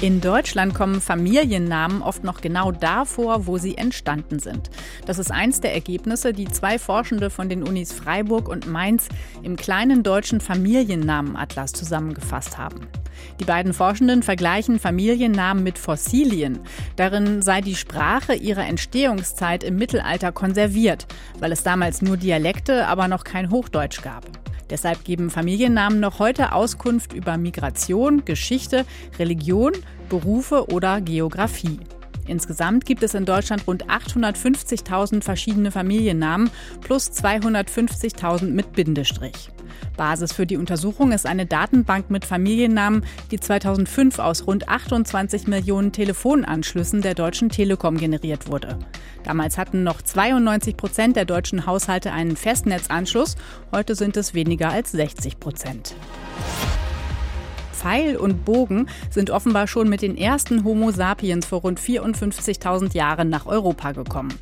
In Deutschland kommen Familiennamen oft noch genau da vor, wo sie entstanden sind. Das ist eins der Ergebnisse, die zwei Forschende von den Unis Freiburg und Mainz im kleinen deutschen Familiennamenatlas zusammengefasst haben. Die beiden Forschenden vergleichen Familiennamen mit Fossilien. Darin sei die Sprache ihrer Entstehungszeit im Mittelalter konserviert, weil es damals nur Dialekte, aber noch kein Hochdeutsch gab. Deshalb geben Familiennamen noch heute Auskunft über Migration, Geschichte, Religion, Berufe oder Geografie. Insgesamt gibt es in Deutschland rund 850.000 verschiedene Familiennamen plus 250.000 mit Bindestrich. Basis für die Untersuchung ist eine Datenbank mit Familiennamen, die 2005 aus rund 28 Millionen Telefonanschlüssen der Deutschen Telekom generiert wurde. Damals hatten noch 92 Prozent der deutschen Haushalte einen Festnetzanschluss, heute sind es weniger als 60 Prozent. Pfeil und Bogen sind offenbar schon mit den ersten Homo sapiens vor rund 54.000 Jahren nach Europa gekommen.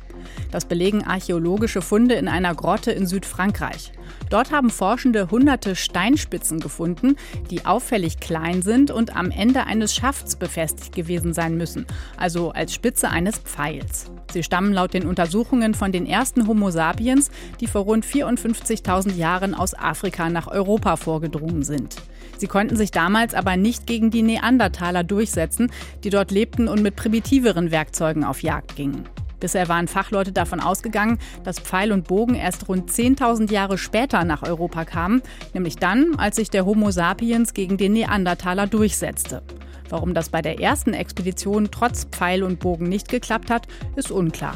Das belegen archäologische Funde in einer Grotte in Südfrankreich. Dort haben Forschende hunderte Steinspitzen gefunden, die auffällig klein sind und am Ende eines Schafts befestigt gewesen sein müssen, also als Spitze eines Pfeils. Sie stammen laut den Untersuchungen von den ersten Homo sapiens, die vor rund 54.000 Jahren aus Afrika nach Europa vorgedrungen sind. Sie konnten sich damals aber nicht gegen die Neandertaler durchsetzen, die dort lebten und mit primitiveren Werkzeugen auf Jagd gingen. Bisher waren Fachleute davon ausgegangen, dass Pfeil und Bogen erst rund 10.000 Jahre später nach Europa kamen, nämlich dann, als sich der Homo sapiens gegen den Neandertaler durchsetzte. Warum das bei der ersten Expedition trotz Pfeil und Bogen nicht geklappt hat, ist unklar.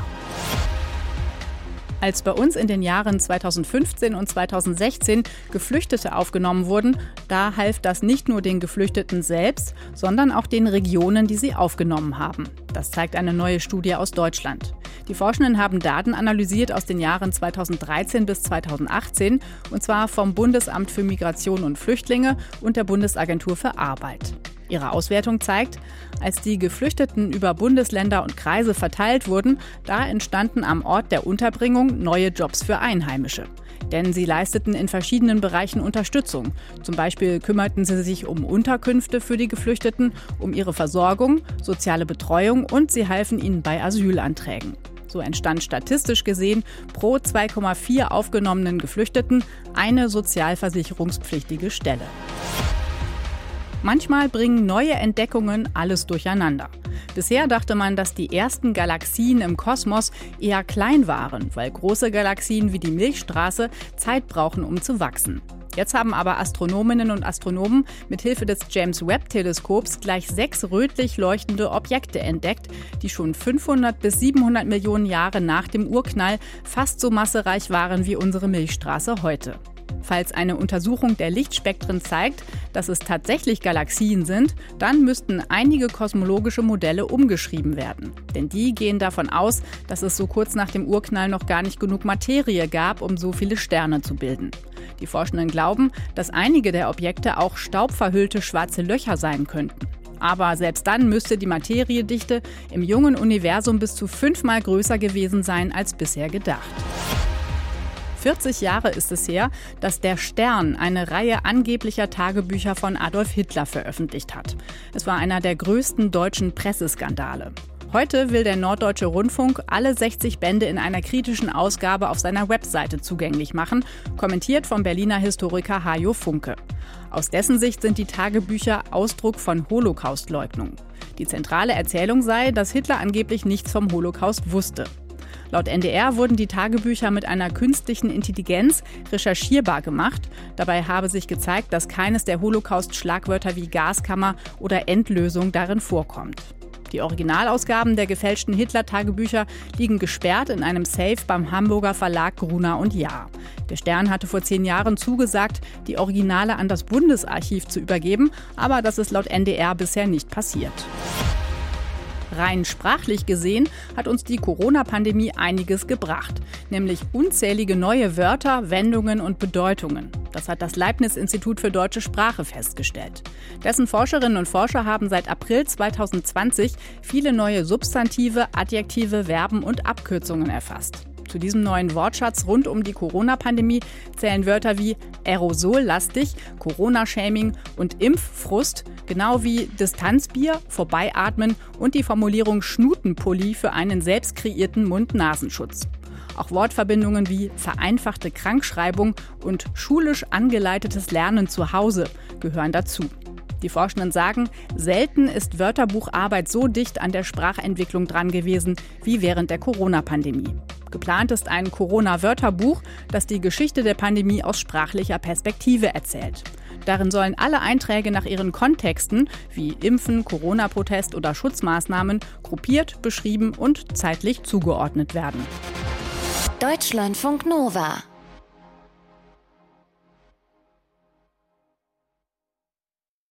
Als bei uns in den Jahren 2015 und 2016 Geflüchtete aufgenommen wurden, da half das nicht nur den Geflüchteten selbst, sondern auch den Regionen, die sie aufgenommen haben. Das zeigt eine neue Studie aus Deutschland. Die Forschenden haben Daten analysiert aus den Jahren 2013 bis 2018, und zwar vom Bundesamt für Migration und Flüchtlinge und der Bundesagentur für Arbeit. Ihre Auswertung zeigt, als die Geflüchteten über Bundesländer und Kreise verteilt wurden, da entstanden am Ort der Unterbringung neue Jobs für Einheimische. Denn sie leisteten in verschiedenen Bereichen Unterstützung. Zum Beispiel kümmerten sie sich um Unterkünfte für die Geflüchteten, um ihre Versorgung, soziale Betreuung und sie halfen ihnen bei Asylanträgen. So entstand statistisch gesehen pro 2,4 aufgenommenen Geflüchteten eine sozialversicherungspflichtige Stelle. Manchmal bringen neue Entdeckungen alles durcheinander. Bisher dachte man, dass die ersten Galaxien im Kosmos eher klein waren, weil große Galaxien wie die Milchstraße Zeit brauchen, um zu wachsen. Jetzt haben aber Astronominnen und Astronomen mit Hilfe des James Webb Teleskops gleich sechs rötlich leuchtende Objekte entdeckt, die schon 500 bis 700 Millionen Jahre nach dem Urknall fast so massereich waren wie unsere Milchstraße heute. Falls eine Untersuchung der Lichtspektren zeigt, dass es tatsächlich Galaxien sind, dann müssten einige kosmologische Modelle umgeschrieben werden. Denn die gehen davon aus, dass es so kurz nach dem Urknall noch gar nicht genug Materie gab, um so viele Sterne zu bilden. Die Forschenden glauben, dass einige der Objekte auch staubverhüllte schwarze Löcher sein könnten. Aber selbst dann müsste die Materiedichte im jungen Universum bis zu fünfmal größer gewesen sein als bisher gedacht. 40 Jahre ist es her, dass der Stern eine Reihe angeblicher Tagebücher von Adolf Hitler veröffentlicht hat. Es war einer der größten deutschen Presseskandale. Heute will der Norddeutsche Rundfunk alle 60 Bände in einer kritischen Ausgabe auf seiner Webseite zugänglich machen, kommentiert vom Berliner Historiker Hajo Funke. Aus dessen Sicht sind die Tagebücher Ausdruck von Holocaustleugnung. Die zentrale Erzählung sei, dass Hitler angeblich nichts vom Holocaust wusste. Laut NDR wurden die Tagebücher mit einer künstlichen Intelligenz recherchierbar gemacht. Dabei habe sich gezeigt, dass keines der Holocaust-Schlagwörter wie Gaskammer oder Endlösung darin vorkommt. Die Originalausgaben der gefälschten Hitler-Tagebücher liegen gesperrt in einem Safe beim Hamburger Verlag Gruner und Jahr. Der Stern hatte vor zehn Jahren zugesagt, die Originale an das Bundesarchiv zu übergeben, aber das ist laut NDR bisher nicht passiert. Rein sprachlich gesehen hat uns die Corona-Pandemie einiges gebracht, nämlich unzählige neue Wörter, Wendungen und Bedeutungen. Das hat das Leibniz-Institut für deutsche Sprache festgestellt. Dessen Forscherinnen und Forscher haben seit April 2020 viele neue Substantive, Adjektive, Verben und Abkürzungen erfasst. Zu diesem neuen Wortschatz rund um die Corona-Pandemie zählen Wörter wie aerosollastig, Corona-Shaming und Impffrust, genau wie Distanzbier, Vorbeiatmen und die Formulierung Schnutenpulli für einen selbst kreierten Mund-Nasenschutz. Auch Wortverbindungen wie vereinfachte Krankschreibung und schulisch angeleitetes Lernen zu Hause gehören dazu. Die Forschenden sagen, selten ist Wörterbucharbeit so dicht an der Sprachentwicklung dran gewesen wie während der Corona-Pandemie. Geplant ist ein Corona-Wörterbuch, das die Geschichte der Pandemie aus sprachlicher Perspektive erzählt. Darin sollen alle Einträge nach ihren Kontexten wie Impfen, Corona-Protest oder Schutzmaßnahmen gruppiert, beschrieben und zeitlich zugeordnet werden. Deutschlandfunk Nova